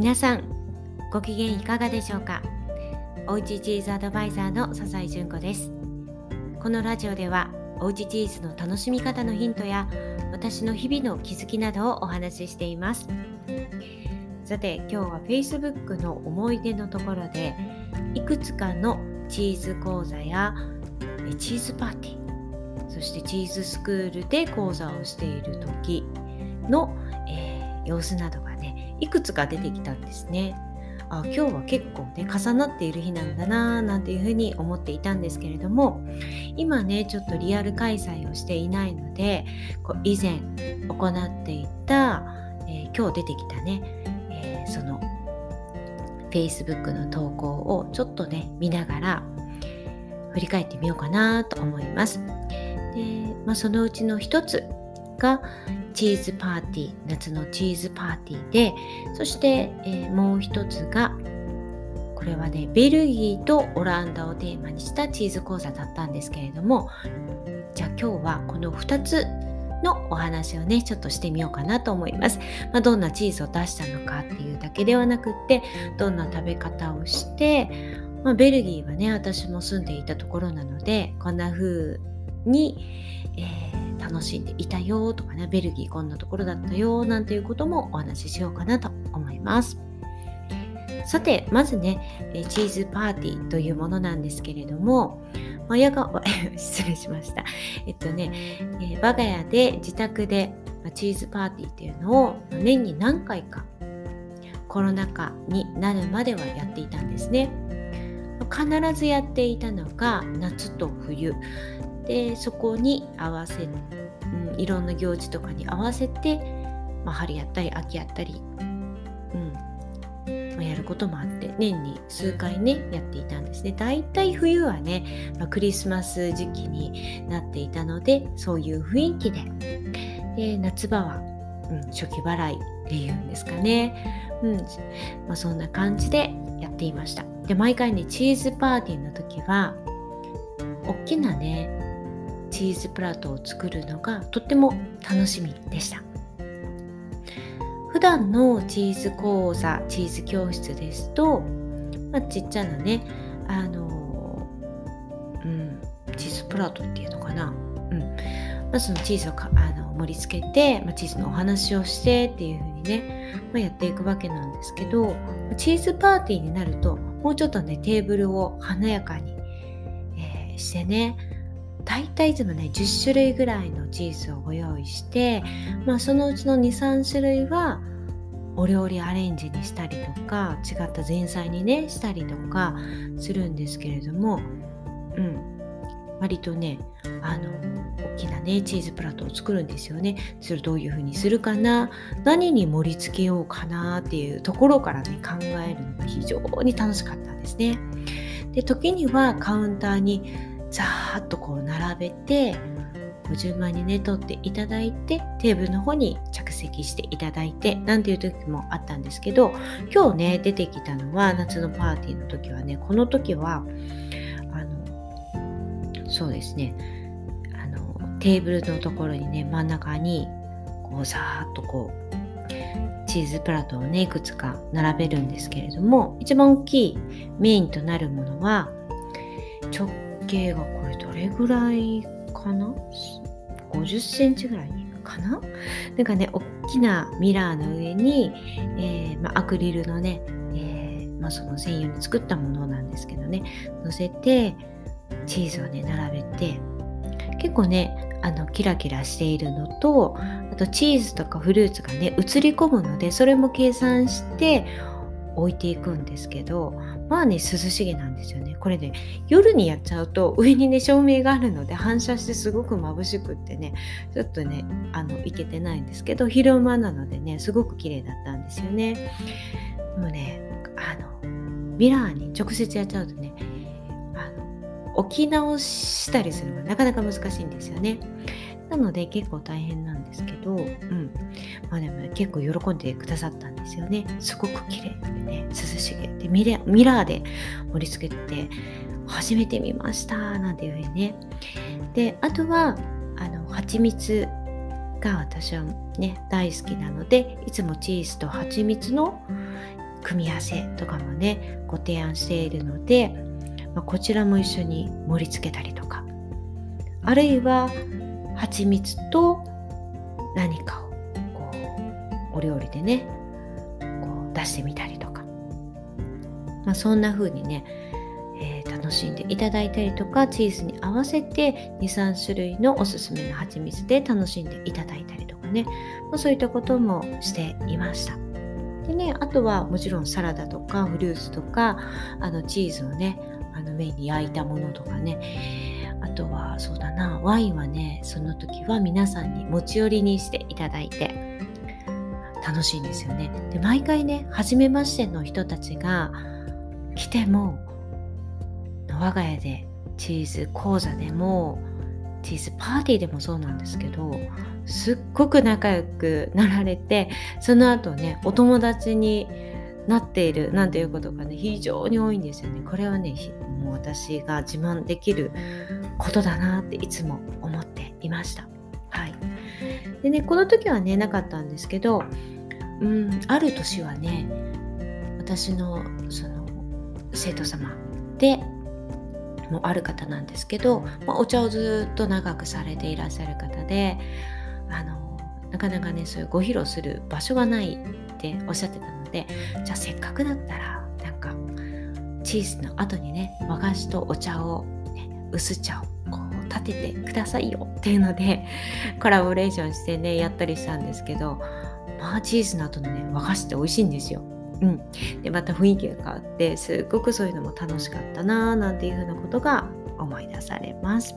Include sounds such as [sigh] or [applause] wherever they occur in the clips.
皆さんご機嫌いかがでしょうか？おうちチーズアドバイザーの笹井純子です。このラジオではおうちチーズの楽しみ方のヒントや私の日々の気づきなどをお話ししています。さて今日は Facebook の思い出のところでいくつかのチーズ講座やチーズパーティーそしてチーズスクールで講座をしている時の、えー、様子などがねいくつか出てきたんですね。あ今日は結構ね重なっている日なんだななんていうふうに思っていたんですけれども今ねちょっとリアル開催をしていないのでこう以前行っていた、えー、今日出てきたね、えー、その Facebook の投稿をちょっとね見ながら振り返ってみようかなと思います。でまあ、そのうちの一つがチーズパーティー夏のチーズパーティーでそして、えー、もう一つがこれはねベルギーとオランダをテーマにしたチーズ講座だったんですけれどもじゃあ今日はこの2つのお話をねちょっとしてみようかなと思います、まあ、どんなチーズを出したのかっていうだけではなくってどんな食べ方をして、まあ、ベルギーはね私も住んでいたところなのでこんな風に、えー楽しんでいたよとかねベルギーこんなところだったよなんていうこともお話ししようかなと思います。さてまずねチーズパーティーというものなんですけれども親が [laughs] 失礼しました。えっとね、え我が家で自宅でチーズパーティーっていうのを年に何回かコロナ禍になるまではやっていたんですね。必ずやっていたのが夏と冬。でそこに合わせ、うん、いろんな行事とかに合わせて、まあ、春やったり秋やったり、うんまあ、やることもあって年に数回ねやっていたんですね。だいたい冬はね、まあ、クリスマス時期になっていたのでそういう雰囲気で。で夏場は、うん、初期払いっていうんですかね、うんまあ、そんな感じでやっていました。で毎回ねチーズパーティーの時は大きなねチーズプラートを作るのがとっても楽しみでした。普段のチーズ講座チーズ教室ですと、まあ、ちっちゃなねあのうんチーズプラートっていうのかな。うん。まあ、そのチーズをかあの盛り付けて、まあ、チーズのお話をしてっていう風にね、まあ、やっていくわけなんですけどチーズパーティーになるともうちょっとねテーブルを華やかに、えー、してね大体いつもね10種類ぐらいのチーズをご用意して、まあ、そのうちの23種類はお料理アレンジにしたりとか違った前菜にねしたりとかするんですけれどもうん割とねあの大きなねチーズプラットを作るんですよね。それどういう風にするかな何に盛り付けようかなっていうところからね考えるのが非常に楽しかったんですね。で時にはカウンターにザーッとこう並べてご順番にね取っていただいてテーブルの方に着席していただいてなんていう時もあったんですけど今日ね出てきたのは夏のパーティーの時はねこの時はあのそうですねあのテーブルのところにね真ん中にこうザーッとこうチーズプラトをねいくつか並べるんですけれども一番大きいメインとなるものは直径がこれどれぐらいかな？50センチぐらいかな？なんかね大きなミラーの上に、えー、まあ、アクリルのね、えー、まあ、その専用に作ったものなんですけどね。乗せてチーズをね並べて結構ねあのキラキラしているのとあとチーズとかフルーツがね映り込むのでそれも計算して置いていくんですけどまあね涼しげなんですよね。これね夜にやっちゃうと上にね照明があるので反射してすごく眩しくってねちょっとねあのいけてないんですけど昼間なのでねすごく綺麗だったんですよね。でもねあのミラーに直接やっちゃうとねあの置き直したりするのがなかなか難しいんですよね。なので結構大変なんですけど、うん。まあでも結構喜んでくださったんですよね。すごく綺麗でね、涼しげでミラミラーで盛り付けて、初めて見ましたなんていうふうにね。で、あとは、あの、蜂蜜が私はね、大好きなので、いつもチーズと蜂蜜の組み合わせとかもねご提案しているので、まあ、こちらも一緒に盛り付けたりとかあるいは蜂蜜と何かをこうお料理でねこう出してみたりとか、まあ、そんな風にね、えー、楽しんでいただいたりとかチーズに合わせて23種類のおすすめの蜂蜜で楽しんでいただいたりとかね、まあ、そういったこともしていました。でね、あとはもちろんサラダとかフルーツとかあのチーズをねあの麺に焼いたものとかね。あとはそうだなワインはねその時は皆さんに持ち寄りにしていただいて楽しいんですよね。で毎回ね初めましての人たちが来ても我が家でチーズ講座でもチーズパーティーでもそうなんですけどすっごく仲良くなられてその後ねお友達になっているなんていうことがね非常に多いんですよねこれはねもう私が自慢できることだなっていつも思っていました。はい。でねこの時はねなかったんですけどうんある年はね私のその生徒様でもある方なんですけど、まあ、お茶をずっと長くされていらっしゃる方であのなかなかねそういうご披露する場所がないっておっしゃってたのでじゃあせっかくだったらなんかチーズの後にね和菓子とお茶を、ね、薄茶を立ててくださいよっていうのでコラボレーションしてねやったりしたんですけどまあチーズの後のね和菓子って美味しいんですよ。うん、でまた雰囲気が変わってすっごくそういうのも楽しかったなーなんていうふうなことが思い出されます。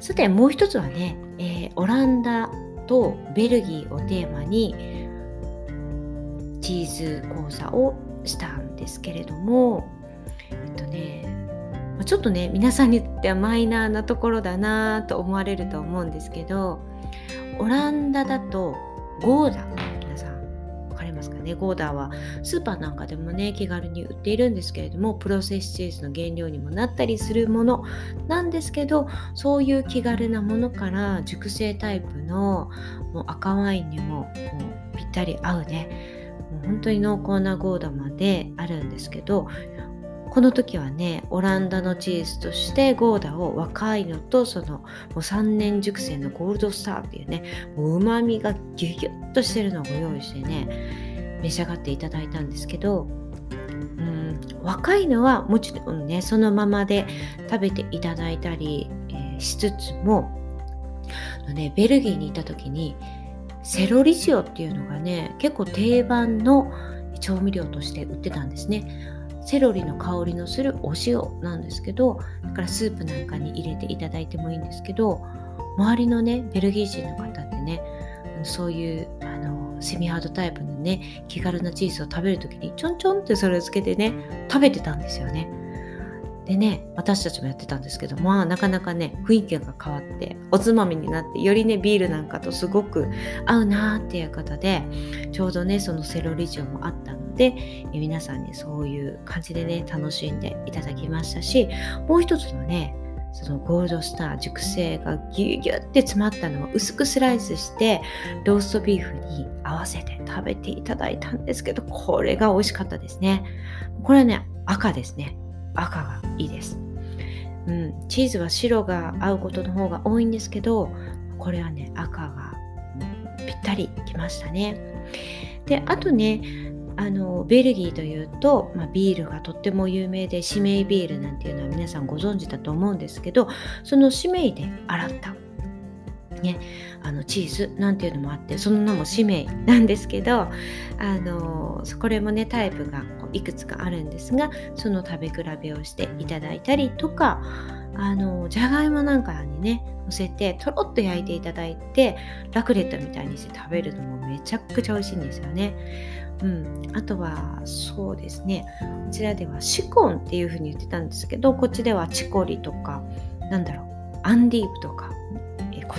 さてもう一つはね、えー、オランダとベルギーをテーマにチーズ講座をしたんですけれどもえっとねちょっとね皆さんにとってはマイナーなところだなと思われると思うんですけどオランダだとゴーダ皆さん分かりますかね？ゴーダはスーパーなんかでもね気軽に売っているんですけれどもプロセスチーズの原料にもなったりするものなんですけどそういう気軽なものから熟成タイプのもう赤ワインにももうぴったり合うね。もう本当に濃厚なゴーダまであるんですけどこの時はねオランダのチーズとしてゴーダを若いのとそのもう3年熟成のゴールドスターっていうねうまみがギュギュッとしてるのをご用意してね召し上がっていただいたんですけどうん若いのはもちろんねそのままで食べていただいたり、えー、しつつもね、ベルギーにいた時にセロリ塩っていうのがね結構定番の調味料として売ってたんですね。セロリの香りのするお塩なんですけどだからスープなんかに入れていただいてもいいんですけど周りのねベルギー人の方ってねそういうあのセミハードタイプのね気軽なチーズを食べる時にちょんちょんってそれをつけてね食べてたんですよね。でね私たちもやってたんですけどまあなかなかね雰囲気が変わっておつまみになってよりねビールなんかとすごく合うなーっていう方でちょうどねそのセロリ塩もあったのでえ皆さんにそういう感じでね楽しんでいただきましたしもう一つのねそのゴールドスター熟成がギュギュって詰まったのを薄くスライスしてローストビーフに合わせて食べていただいたんですけどこれが美味しかったですね。これはね赤ですね。赤がいいです。うん、チーズは白が合うことの方が多いんですけどこれはね赤がぴったりきましたね。であとねあのベルギーというと、まあ、ビールがとっても有名でシメイビールなんていうのは皆さんご存知だと思うんですけどそのシメイで洗ったね、あのチーズなんていうのもあってその名も使命なんですけどあのこれもねタイプがいくつかあるんですがその食べ比べをしていただいたりとかあのじゃがいもなんかにね乗せてとろっと焼いていただいてラクレットみたいにして食べるのもめちゃくちゃ美味しいんですよね。うん、あとはそうですねこちらではシコンっていう風に言ってたんですけどこっちではチコリとかなんだろうアンディーブとか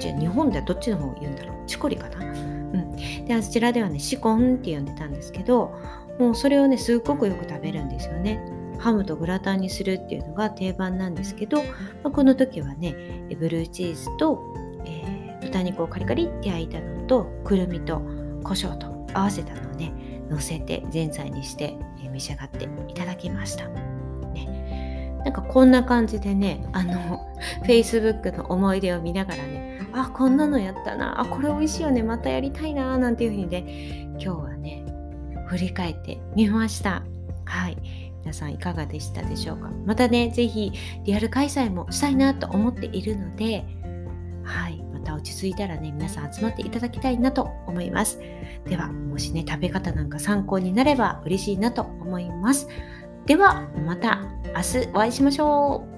こっち日本ではどっちの方を言うんだろう？チコリかな？うん。であちらではねシコンって呼んでたんですけどもうそれをねすっごくよく食べるんですよね。ハムとグラタンにするっていうのが定番なんですけど、まあ、この時はねブルーチーズと、えー、豚肉をカリカリって焼いたのとくるみと胡椒と合わせたのをね乗せて前菜にして、え召し上がっていただきました。ね、なんかこんな感じでねあの [laughs] Facebook の思い出を見ながらねあこんなのやったなあこれ美味しいよねまたやりたいななんていうふうにね今日はね振り返ってみました。はい皆さんいかがでしたでしょうかまたね、ぜひリアル開催もしたいなと思っているので、はい、また落ち着いたらね、皆さん集まっていただきたいなと思います。では、もしね、食べ方なんか参考になれば嬉しいなと思います。では、また明日お会いしましょう。